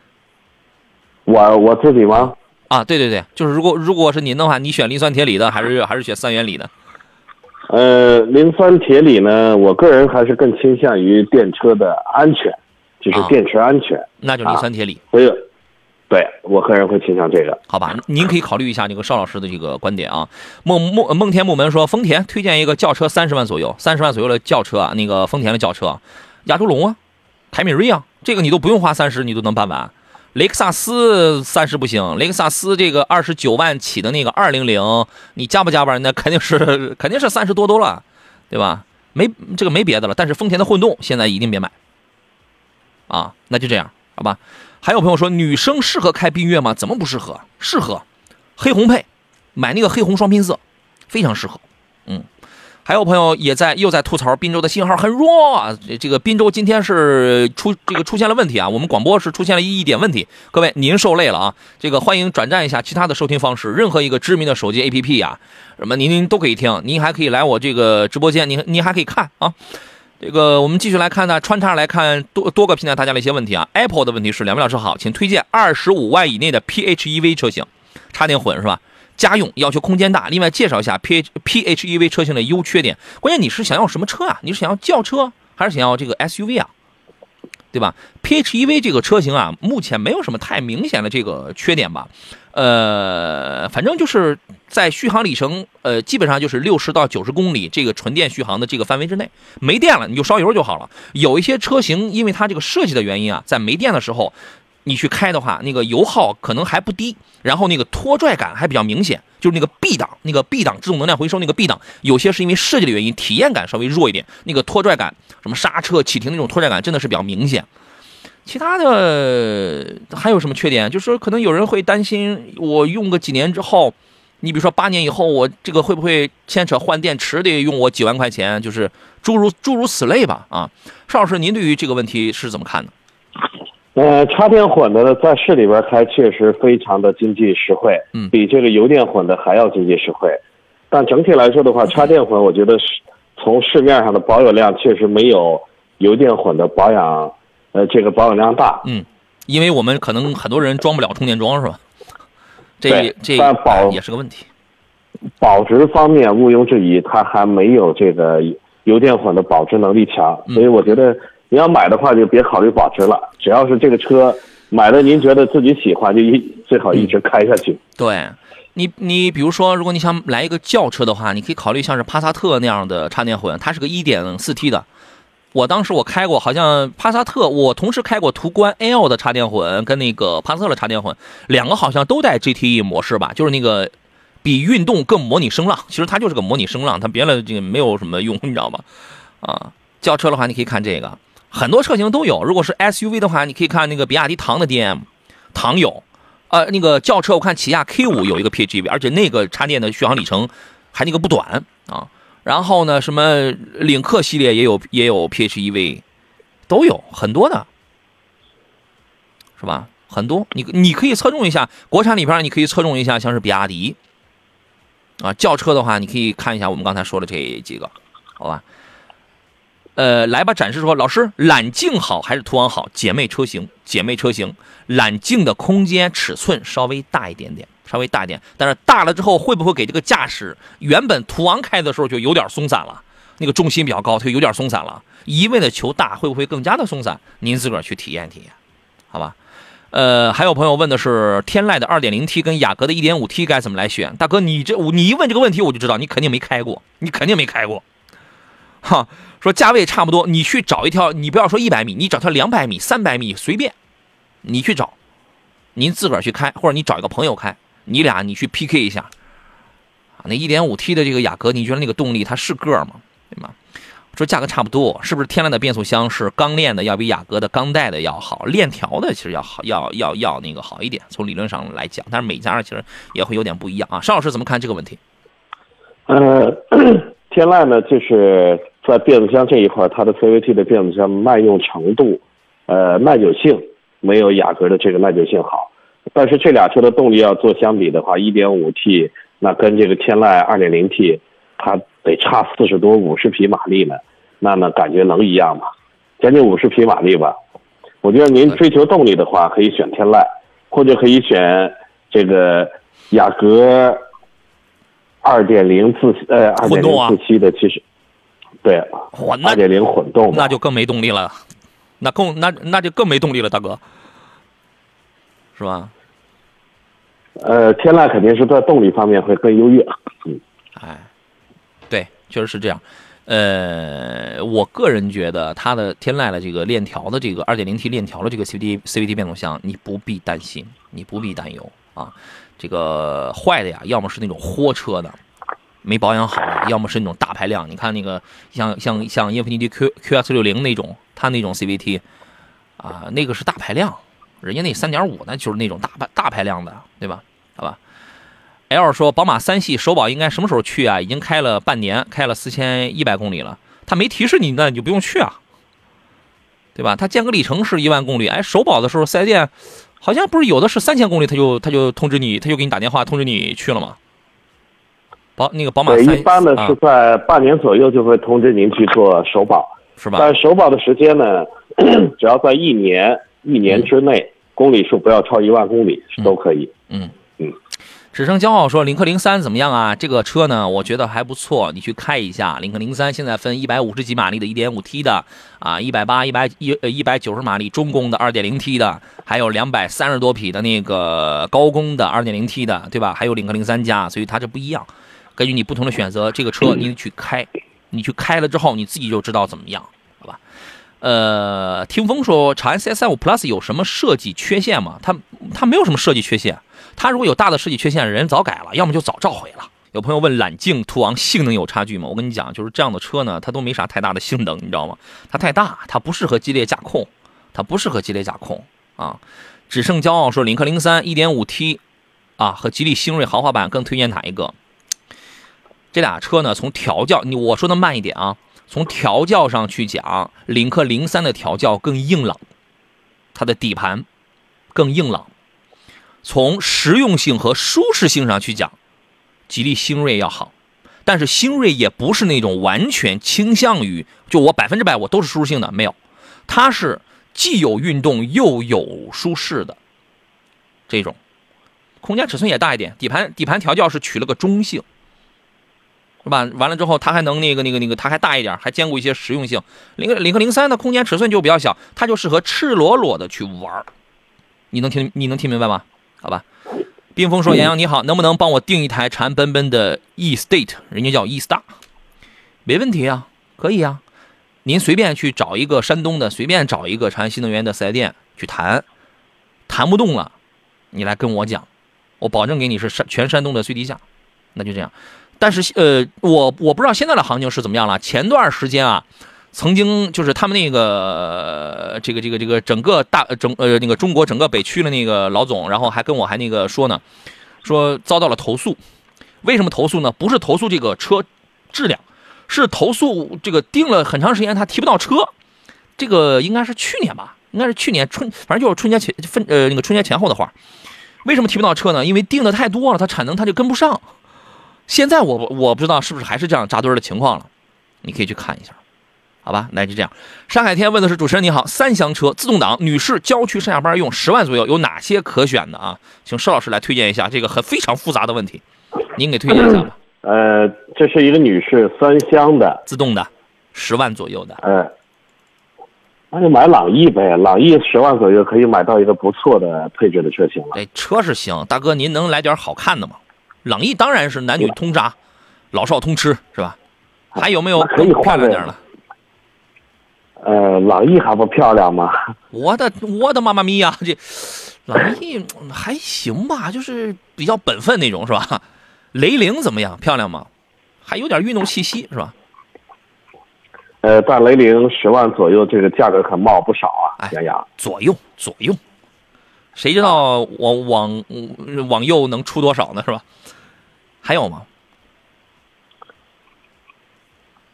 我我自己吗？啊，对对对，就是如果如果是您的话，你选磷酸铁锂的，还是还是选三元锂的？呃，磷酸铁锂呢，我个人还是更倾向于电车的安全，就是电池安全。那就磷酸铁锂。所以，对我个人会倾向这个。好吧，您可以考虑一下那个邵老师的这个观点啊。梦梦梦天木门说，丰田推荐一个轿车三十万左右，三十万左右的轿车啊，那个丰田的轿车，亚洲龙啊，凯美瑞啊，这个你都不用花三十，你都能办完。雷克萨斯三十不行，雷克萨斯这个二十九万起的那个二零零，你加不加班？那肯定是 肯定是三十多多了，对吧？没这个没别的了。但是丰田的混动现在一定别买啊，那就这样，好吧？还有朋友说，女生适合开缤越吗？怎么不适合？适合，黑红配，买那个黑红双拼色，非常适合，嗯。还有朋友也在又在吐槽滨州的信号很弱啊，这个滨州今天是出这个出现了问题啊，我们广播是出现了一点问题，各位您受累了啊，这个欢迎转战一下其他的收听方式，任何一个知名的手机 APP 呀，什么您您都可以听，您还可以来我这个直播间，您您还可以看啊，这个我们继续来看呢，穿插来看多多个平台大家的一些问题啊，Apple 的问题是两位老师好，请推荐二十五万以内的 PHEV 车型，插电混是吧？家用要求空间大，另外介绍一下 P H P H E V 车型的优缺点。关键你是想要什么车啊？你是想要轿车还是想要这个 S U V 啊？对吧？P H E V 这个车型啊，目前没有什么太明显的这个缺点吧？呃，反正就是在续航里程，呃，基本上就是六十到九十公里这个纯电续航的这个范围之内。没电了你就烧油就好了。有一些车型因为它这个设计的原因啊，在没电的时候。你去开的话，那个油耗可能还不低，然后那个拖拽感还比较明显，就是那个 B 档，那个 B 档自动能量回收那个 B 档，有些是因为设计的原因，体验感稍微弱一点，那个拖拽感，什么刹车启停那种拖拽感真的是比较明显。其他的还有什么缺点？就是说可能有人会担心，我用个几年之后，你比如说八年以后，我这个会不会牵扯换电池得用我几万块钱？就是诸如诸如此类吧。啊，邵老师，您对于这个问题是怎么看的？呃，插电混的呢在市里边开确实非常的经济实惠，嗯，比这个油电混的还要经济实惠。但整体来说的话，插电混我觉得是从市面上的保有量确实没有油电混的保养，呃，这个保有量大。嗯，因为我们可能很多人装不了充电桩，是吧？这这保也是个问题。保值方面毋庸置疑，它还没有这个油电混的保值能力强，所以我觉得。你要买的话，就别考虑保值了。只要是这个车买的，您觉得自己喜欢，就一最好一直开下去。对，你你比如说，如果你想来一个轿车的话，你可以考虑像是帕萨特那样的插电混，它是个 1.4T 的，我当时我开过，好像帕萨特，我同时开过途观 L 的插电混跟那个帕萨特的插电混，两个好像都带 GTE 模式吧，就是那个比运动更模拟声浪。其实它就是个模拟声浪，它别的这个没有什么用，你知道吗？啊，轿车的话你可以看这个，很多车型都有。如果是 SUV 的话，你可以看那个比亚迪唐的 DM，唐有。呃，那个轿车我看起亚 K 五有一个 PHEV，而且那个插电的续航里程还那个不短啊。然后呢，什么领克系列也有也有 PHEV，都有很多的，是吧？很多，你你可以侧重一下国产里边，你可以侧重一下，像是比亚迪啊。轿车的话，你可以看一下我们刚才说的这几个，好吧？呃，来吧，展示说，老师，揽境好还是途昂好？姐妹车型，姐妹车型，揽境的空间尺寸稍微大一点点，稍微大一点，但是大了之后会不会给这个驾驶原本途昂开的时候就有点松散了？那个重心比较高，它就有点松散了。一味的求大，会不会更加的松散？您自个儿去体验体验，好吧？呃，还有朋友问的是天籁的 2.0T 跟雅阁的 1.5T 该怎么来选？大哥，你这你一问这个问题，我就知道你肯定没开过，你肯定没开过，哈。说价位差不多，你去找一条，你不要说一百米，你找条两百米、三百米随便，你去找，您自个儿去开，或者你找一个朋友开，你俩你去 PK 一下，啊，那一点五 T 的这个雅阁，你觉得那个动力它是个吗？对吗？说价格差不多，是不是天籁的变速箱是钢链的要比雅阁的钢带的要好，链条的其实要好，要要要那个好一点，从理论上来讲，但是每家其实也会有点不一样啊。邵老师怎么看这个问题？呃，天籁呢，就是在变速箱这一块，它的 CVT 的变速箱耐用程度，呃，耐久性没有雅阁的这个耐久性好。但是这俩车的动力要做相比的话，1.5T 那跟这个天籁 2.0T，它得差四十多五十匹马力呢。那呢，感觉能一样吗？将近五十匹马力吧。我觉得您追求动力的话，可以选天籁，或者可以选这个雅阁。二点零自呃，二点零自吸的其实，对，二点零混动那就更没动力了，那更那那就更没动力了，大哥，是吧？呃，天籁肯定是在动力方面会更优越，嗯，哎，对，确实是这样。呃，我个人觉得它的天籁的这个链条的这个二点零 T 链条的这个 CVT CVT 变速箱，你不必担心，你不必担忧啊。这个坏的呀，要么是那种货车的，没保养好；要么是那种大排量。你看那个像像像英菲尼迪 Q Q S 六零那种，它那种 CVT 啊，那个是大排量，人家那三点五那就是那种大排大排量的，对吧？好吧。L 说，宝马三系首保应该什么时候去啊？已经开了半年，开了四千一百公里了，他没提示你，那你就不用去啊，对吧？他间隔里程是一万公里，哎，首保的时候四 S 店。好像不是有的是三千公里，他就他就通知你，他就给你打电话通知你去了吗？宝那个宝马三一般呢是在半年左右就会通知您去做首保，是吧？但首保的时间呢，只要在一年一年之内，公里数不要超一万公里是都可以。嗯嗯。只剩骄傲说领克零三怎么样啊？这个车呢，我觉得还不错，你去开一下。领克零三现在分一百五十几马力的 1.5T 的，啊，一百八、一百一呃一百九十马力中功的 2.0T 的，还有两百三十多匹的那个高功的 2.0T 的，对吧？还有领克零三加，所以它这不一样。根据你不同的选择，这个车你去开，你去开了之后，你自己就知道怎么样，好吧？呃，听风说长安 CS5 Plus 有什么设计缺陷吗？它它没有什么设计缺陷。它如果有大的设计缺陷，人早改了，要么就早召回了。有朋友问揽境、途昂性能有差距吗？我跟你讲，就是这样的车呢，它都没啥太大的性能，你知道吗？它太大，它不适合激烈驾控，它不适合激烈驾控啊。只剩骄傲说，领克零三 1.5T 啊和吉利星瑞豪华版更推荐哪一个？这俩车呢，从调教，你我说的慢一点啊，从调教上去讲，领克零三的调教更硬朗，它的底盘更硬朗。从实用性和舒适性上去讲，吉利星瑞要好，但是星瑞也不是那种完全倾向于就我百分之百我都是舒适性的，没有，它是既有运动又有舒适的这种，空间尺寸也大一点，底盘底盘调教是取了个中性，是吧？完了之后它还能那个那个那个它还大一点，还兼顾一些实用性。领克领克零三的空间尺寸就比较小，它就适合赤裸裸的去玩你能听你能听明白吗？好吧，冰峰说：“杨洋你好，能不能帮我订一台长安奔奔的 E State？人家叫 E Star，没问题啊，可以啊。您随便去找一个山东的，随便找一个长安新能源的四 S 店去谈，谈不动了，你来跟我讲，我保证给你是山全山东的最低价，那就这样。但是呃，我我不知道现在的行情是怎么样了。前段时间啊，曾经就是他们那个这个这个这个整个大整呃那个中国整个北区的那个老总，然后还跟我还那个说呢，说遭到了投诉。为什么投诉呢？不是投诉这个车质量，是投诉这个订了很长时间他提不到车。这个应该是去年吧，应该是去年春，反正就是春节前分呃那个春节前后的话。为什么提不到车呢？因为订的太多了，它产能它就跟不上。现在我我不知道是不是还是这样扎堆儿的情况了，你可以去看一下，好吧？那就这样。山海天问的是主持人你好，三厢车自动挡，女士郊区上下班用，十万左右有哪些可选的啊？请邵老师来推荐一下这个很非常复杂的问题，您给推荐一下吧。呃，这是一个女士三厢的，自动的，十万左右的，呃，那就买朗逸呗，朗逸十万左右可以买到一个不错的配置的车型了。哎，车是行，大哥您能来点好看的吗？朗逸当然是男女通杀，老少通吃是吧？还有没有可以更漂换个亮点的？呃，朗逸还不漂亮吗？我的我的妈妈咪呀，这朗逸嗯还行吧，就是比较本分那种是吧？雷凌怎么样？漂亮吗？还有点运动气息是吧？呃，但雷凌十万左右，这个价格可冒不少啊哎，杨洋。左右左右，谁知道往往嗯往右能出多少呢？是吧？还有吗？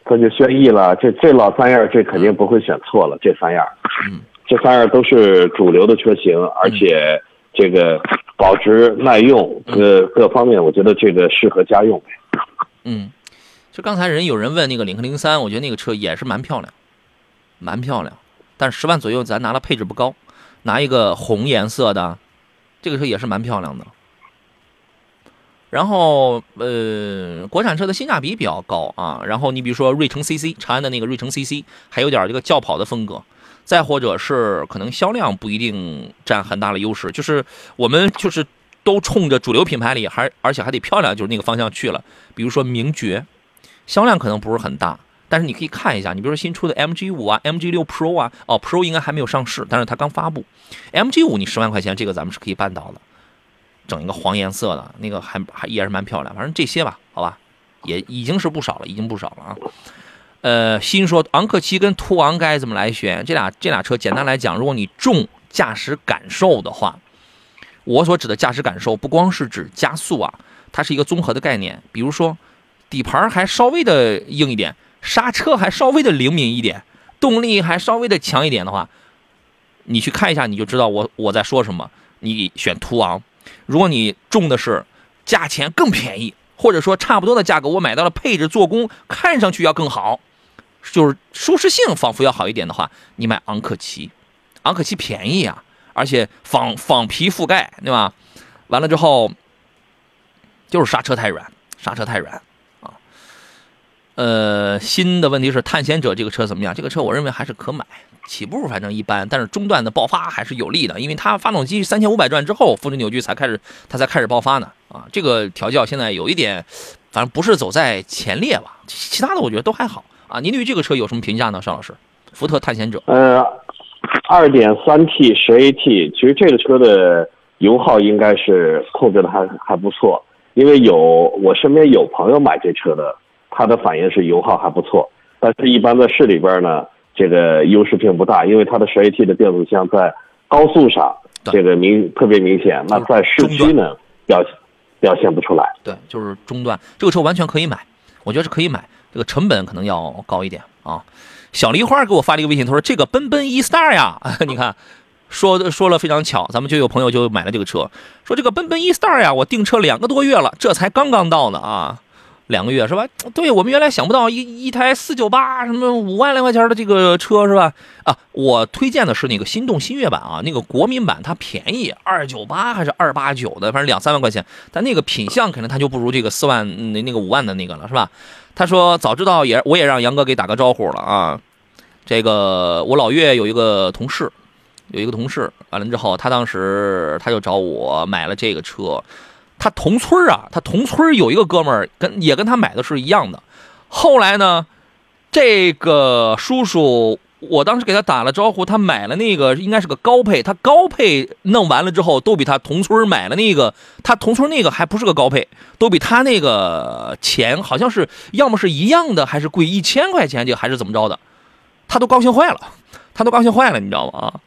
这就轩逸了，这这老三样，这肯定不会选错了。这三样，嗯，这三样都是主流的车型，而且这个保值耐用各各方面，我觉得这个适合家用。嗯，就刚才人有人问那个领克零三，我觉得那个车也是蛮漂亮，蛮漂亮，但是十万左右咱拿了配置不高，拿一个红颜色的，这个车也是蛮漂亮的。然后呃，国产车的性价比比较高啊。然后你比如说瑞城 CC，长安的那个瑞城 CC，还有点这个轿跑的风格。再或者是可能销量不一定占很大的优势，就是我们就是都冲着主流品牌里还而且还得漂亮，就是那个方向去了。比如说名爵，销量可能不是很大，但是你可以看一下，你比如说新出的 MG 五啊、MG 六 Pro 啊，哦 Pro 应该还没有上市，但是它刚发布。MG 五你十万块钱，这个咱们是可以办到的，整一个黄颜色的那个还还也是蛮漂亮。反正这些吧，好吧，也已经是不少了，已经不少了啊。呃，新说昂克旗跟途昂该怎么来选？这俩这俩车简单来讲，如果你重驾驶感受的话，我所指的驾驶感受不光是指加速啊，它是一个综合的概念。比如说，底盘还稍微的硬一点，刹车还稍微的灵敏一点，动力还稍微的强一点的话，你去看一下你就知道我我在说什么。你选途昂，如果你中的是价钱更便宜，或者说差不多的价格，我买到了配置、做工看上去要更好，就是舒适性仿佛要好一点的话，你买昂克旗，昂克旗便宜啊，而且仿仿皮覆盖，对吧？完了之后，就是刹车太软，刹车太软。呃，新的问题是探险者这个车怎么样？这个车我认为还是可买，起步反正一般，但是中段的爆发还是有利的，因为它发动机三千五百转之后，峰值扭矩才开始，它才开始爆发呢。啊，这个调教现在有一点，反正不是走在前列吧，其他的我觉得都还好啊。您对于这个车有什么评价呢，邵老师？福特探险者，呃，二点三 T 十 AT，其实这个车的油耗应该是控制的还还不错，因为有我身边有朋友买这车的，他的反应是油耗还不错，但是一般在市里边呢，这个优势并不大，因为它的十 AT 的变速箱在高速上这个明特别明显，那在市区呢表表现不出来。对，就是中段，这个车完全可以买，我觉得是可以买，这个成本可能要高一点啊。小梨花给我发了一个微信，他说这个奔奔 E Star 呀，你看说的说了非常巧，咱们就有朋友就买了这个车，说这个奔奔 E Star 呀，我订车两个多月了，这才刚刚到呢啊，两个月是吧？对我们原来想不到一一台四九八什么五万来块钱的这个车是吧？啊，我推荐的是那个心动新悦版啊，那个国民版它便宜二九八还是二八九的，反正两三万块钱，但那个品相可能它就不如这个四万那那个五万的那个了是吧？他说早知道也我也让杨哥给打个招呼了啊。这个我老岳有一个同事，有一个同事，完了之后他当时他就找我买了这个车。他同村啊，他同村有一个哥们儿跟也跟他买的是一样的。后来呢，这个叔叔，我当时给他打了招呼，他买了那个应该是个高配，他高配弄完了之后，都比他同村买了那个，他同村那个还不是个高配，都比他那个钱好像是要么是一样的，还是贵一千块钱，就还是怎么着的，他都高兴坏了，他都高兴坏了，你知道吗？啊。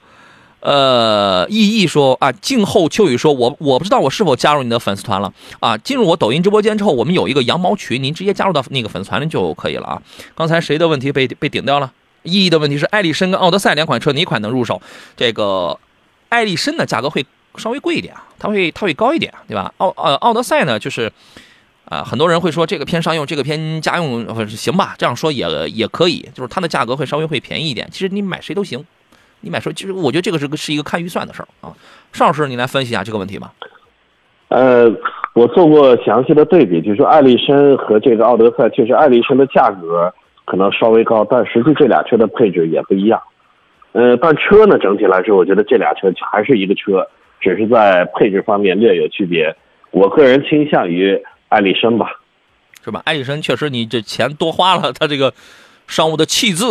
呃，意义说啊，静候秋雨说，我我不知道我是否加入你的粉丝团了啊。进入我抖音直播间之后，我们有一个羊毛群，您直接加入到那个粉丝团里就可以了啊。刚才谁的问题被被顶掉了？意义的问题是，艾力绅跟奥德赛两款车哪款能入手？这个艾力绅的价格会稍微贵一点啊，它会它会高一点，对吧？奥呃奥德赛呢，就是啊，很多人会说这个偏商用，这个偏家用，行吧？这样说也也可以，就是它的价格会稍微会便宜一点。其实你买谁都行。你买车，其实我觉得这个是个是一个看预算的事儿啊。邵老师，你来分析一下这个问题吧。呃，我做过详细的对比，就是说艾力绅和这个奥德赛，确实艾力绅的价格可能稍微高，但实际这俩车的配置也不一样。呃，但车呢，整体来说，我觉得这俩车还是一个车，只是在配置方面略有区别。我个人倾向于艾力绅吧，是吧？艾力绅确实，你这钱多花了，它这个商务的气质。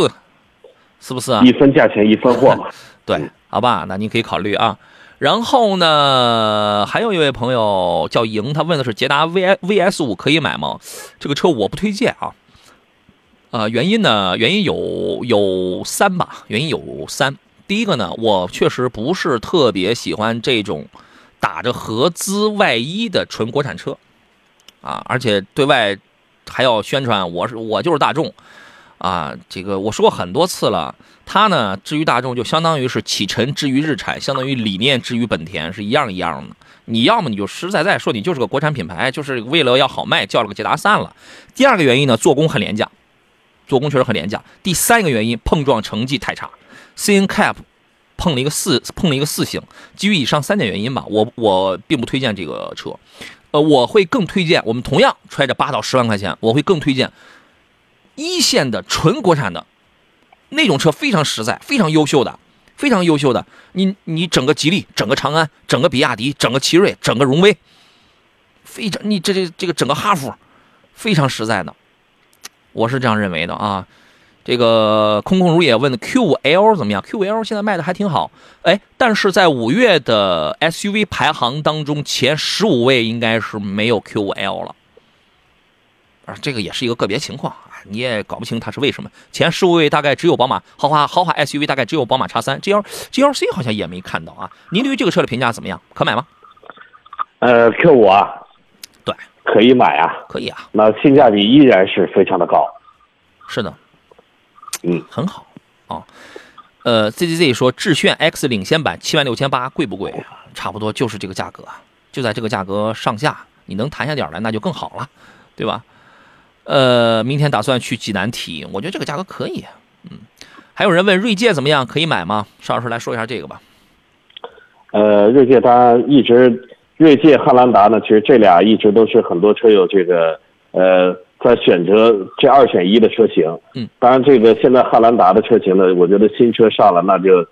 是不是啊？一分价钱一分货嘛。对，好吧，那您可以考虑啊。然后呢，还有一位朋友叫莹，他问的是捷达 V V S 五可以买吗？这个车我不推荐啊。呃，原因呢，原因有有三吧，原因有三。第一个呢，我确实不是特别喜欢这种打着合资外衣的纯国产车啊，而且对外还要宣传我是我就是大众。啊，这个我说过很多次了，它呢，至于大众就相当于是启辰至于日产，相当于理念至于本田是一样一样的。你要么你就实实在在说你就是个国产品牌，就是为了要好卖叫了个捷达散了。第二个原因呢，做工很廉价，做工确实很廉价。第三个原因，碰撞成绩太差，C N Cap 碰了一个四碰了一个四星。基于以上三点原因吧，我我并不推荐这个车，呃，我会更推荐我们同样揣着八到十万块钱，我会更推荐。一线的纯国产的，那种车非常实在，非常优秀的，非常优秀的。你你整个吉利，整个长安，整个比亚迪，整个奇瑞，整个荣威，非常你这这这个整个哈弗，非常实在的，我是这样认为的啊。这个空空如也问的 Q5L 怎么样？Q5L 现在卖的还挺好，哎，但是在五月的 SUV 排行当中，前十五位应该是没有 Q5L 了。啊，这个也是一个个别情况啊。你也搞不清它是为什么，前十五位大概只有宝马豪华豪华 SUV，大概只有宝马叉三，G L G L C 好像也没看到啊。您对于这个车的评价怎么样？可买吗？呃，Q 五啊，对，可以买啊，可以啊。那性价比依然是非常的高。是的，嗯，很好啊。呃，Z Z Z 说致炫 X 领先版七万六千八贵不贵？差不多就是这个价格，就在这个价格上下，你能谈下点来那就更好了，对吧？呃，明天打算去济南体，我觉得这个价格可以。嗯，还有人问锐界怎么样，可以买吗？邵老师来说一下这个吧。呃，锐界它一直，锐界汉兰达呢，其实这俩一直都是很多车友这个呃在选择这二选一的车型。嗯，当然这个现在汉兰达的车型呢，我觉得新车上了那就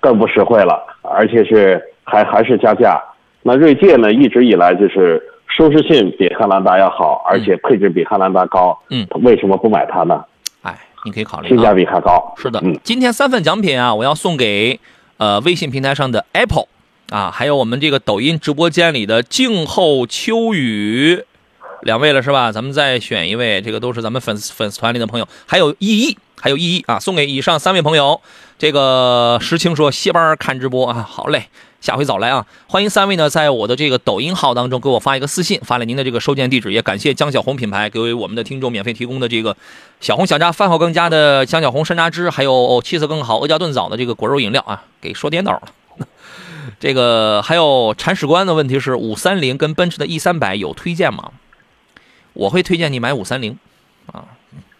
更不实惠了，而且是还还是加价。那锐界呢，一直以来就是。舒适性比汉兰达要好，而且配置比汉兰达高。嗯，为什么不买它呢？哎，你可以考虑，性价比还高。是的，嗯，今天三份奖品啊，我要送给呃微信平台上的 Apple 啊，还有我们这个抖音直播间里的静候秋雨两位了，是吧？咱们再选一位，这个都是咱们粉丝粉丝团里的朋友，还有意义，还有意义啊，送给以上三位朋友。这个石青说歇班看直播啊，好嘞。下回早来啊！欢迎三位呢，在我的这个抖音号当中给我发一个私信，发来您的这个收件地址。也感谢江小红品牌给我们的听众免费提供的这个小红小扎饭后更佳的江小红山楂汁，还有气色更好阿胶炖枣的这个果肉饮料啊，给说颠倒了。这个还有铲屎官的问题是：五三零跟奔驰的 E 三百有推荐吗？我会推荐你买五三零啊，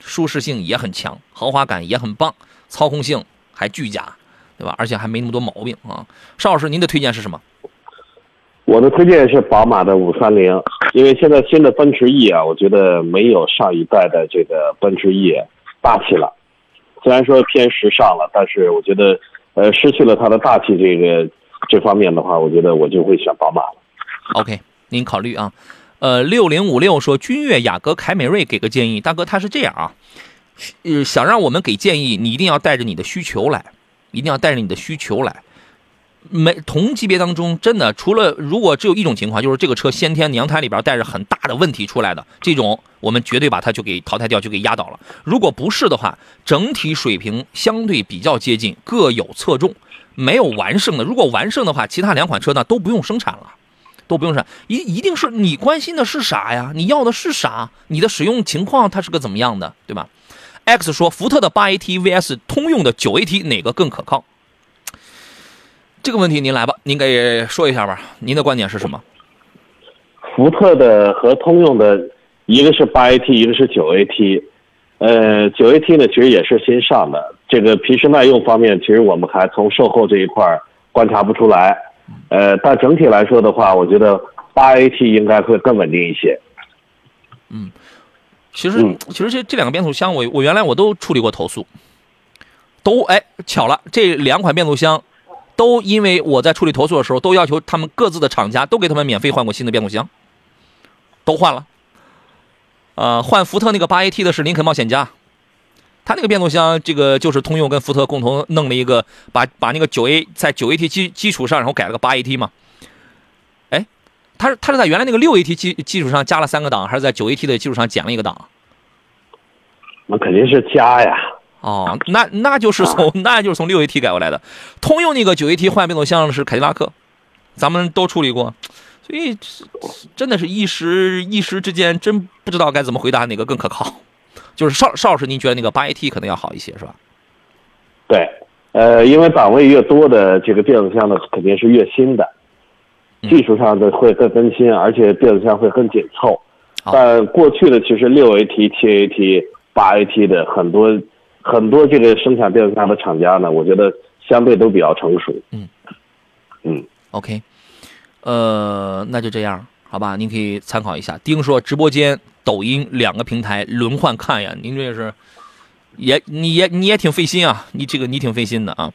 舒适性也很强，豪华感也很棒，操控性还巨佳。对吧？而且还没那么多毛病啊。邵老师，您的推荐是什么？我的推荐是宝马的五三零，因为现在新的奔驰 E 啊，我觉得没有上一代的这个奔驰 E 大气了。虽然说偏时尚了，但是我觉得，呃，失去了它的大气这个这方面的话，我觉得我就会选宝马了。OK，您考虑啊。呃，六零五六说君越、雅阁、凯美瑞给个建议，大哥他是这样啊。呃，想让我们给建议，你一定要带着你的需求来，一定要带着你的需求来。没同级别当中，真的除了如果只有一种情况，就是这个车先天娘胎里边带着很大的问题出来的这种，我们绝对把它就给淘汰掉，就给压倒了。如果不是的话，整体水平相对比较接近，各有侧重，没有完胜的。如果完胜的话，其他两款车呢都不用生产了，都不用生产。一一定是你关心的是啥呀？你要的是啥？你的使用情况它是个怎么样的，对吧？X 说，福特的八 AT vs 通用的九 AT 哪个更可靠？这个问题您来吧，您给说一下吧，您的观点是什么？福特的和通用的，一个是八 AT，一个是九 AT。呃，九 AT 呢，其实也是新上的。这个皮实耐用方面，其实我们还从售后这一块儿观察不出来。呃，但整体来说的话，我觉得八 AT 应该会更稳定一些。其实，嗯其实这这两个变速箱我，我原来我都处理过投诉，都哎巧了，这两款变速箱都因为我在处理投诉的时候，都要求他们各自的厂家都给他们免费换过新的变速箱，都换了。呃，换福特那个八 AT 的是林肯冒险家，他那个变速箱这个就是通用跟福特共同弄了一个，把把那个九 A 在九 AT 基基础上，然后改了个八 AT 嘛。哎，它是它是在原来那个六 AT 基基础上加了三个档，还是在九 AT 的基础上减了一个档？那肯定是加呀。哦，那那就是从那就是从六 AT 改过来的。通用那个九 AT 换变速箱是凯迪拉克，咱们都处理过，所以真的是一时一时之间真不知道该怎么回答哪个更可靠。就是邵邵老师，您觉得那个八 AT 可能要好一些是吧？对，呃，因为档位越多的这个变速箱呢，肯定是越新的，嗯技术上的会更更新，而且变速箱会更紧凑。但过去的其实六 AT、七 AT、八 AT 的很多很多这个生产变速箱的厂家呢，我觉得相对都比较成熟。嗯嗯，OK，呃，那就这样，好吧？您可以参考一下。丁说，直播间、抖音两个平台轮换看呀，您这是也你也你也挺费心啊，你这个你挺费心的啊。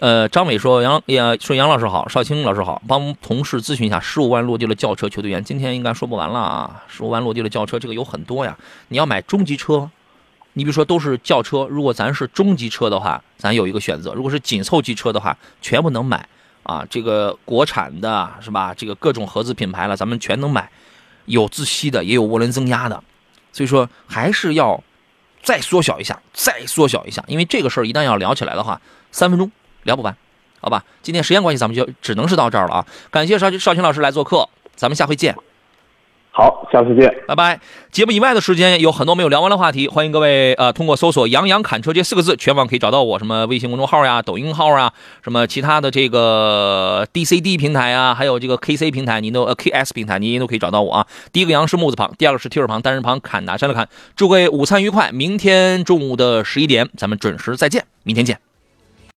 呃，张伟说杨也说杨老师好，邵青老师好，帮同事咨询一下，十五万落地的轿车球队员，今天应该说不完了啊，十五万落地的轿车这个有很多呀，你要买中级车。你比如说都是轿车，如果咱是中级车的话，咱有一个选择；如果是紧凑级车的话，全部能买。啊，这个国产的是吧？这个各种合资品牌了，咱们全能买，有自吸的，也有涡轮增压的，所以说还是要再缩小一下，再缩小一下，因为这个事儿一旦要聊起来的话，三分钟聊不完，好吧？今天时间关系，咱们就只能是到这儿了啊！感谢邵邵青老师来做客，咱们下回见。好，下次见。拜拜。节目以外的时间有很多没有聊完的话题，欢迎各位呃通过搜索“杨洋侃车”这四个字，全网可以找到我，什么微信公众号呀、抖音号啊，什么其他的这个 DCD 平台啊，还有这个 KC 平台，您都呃 KS 平台，您都可以找到我啊。第一个杨是木字旁，第二个是提手旁，单人旁，侃哪山的侃。祝各位午餐愉快，明天中午的十一点咱们准时再见，明天见。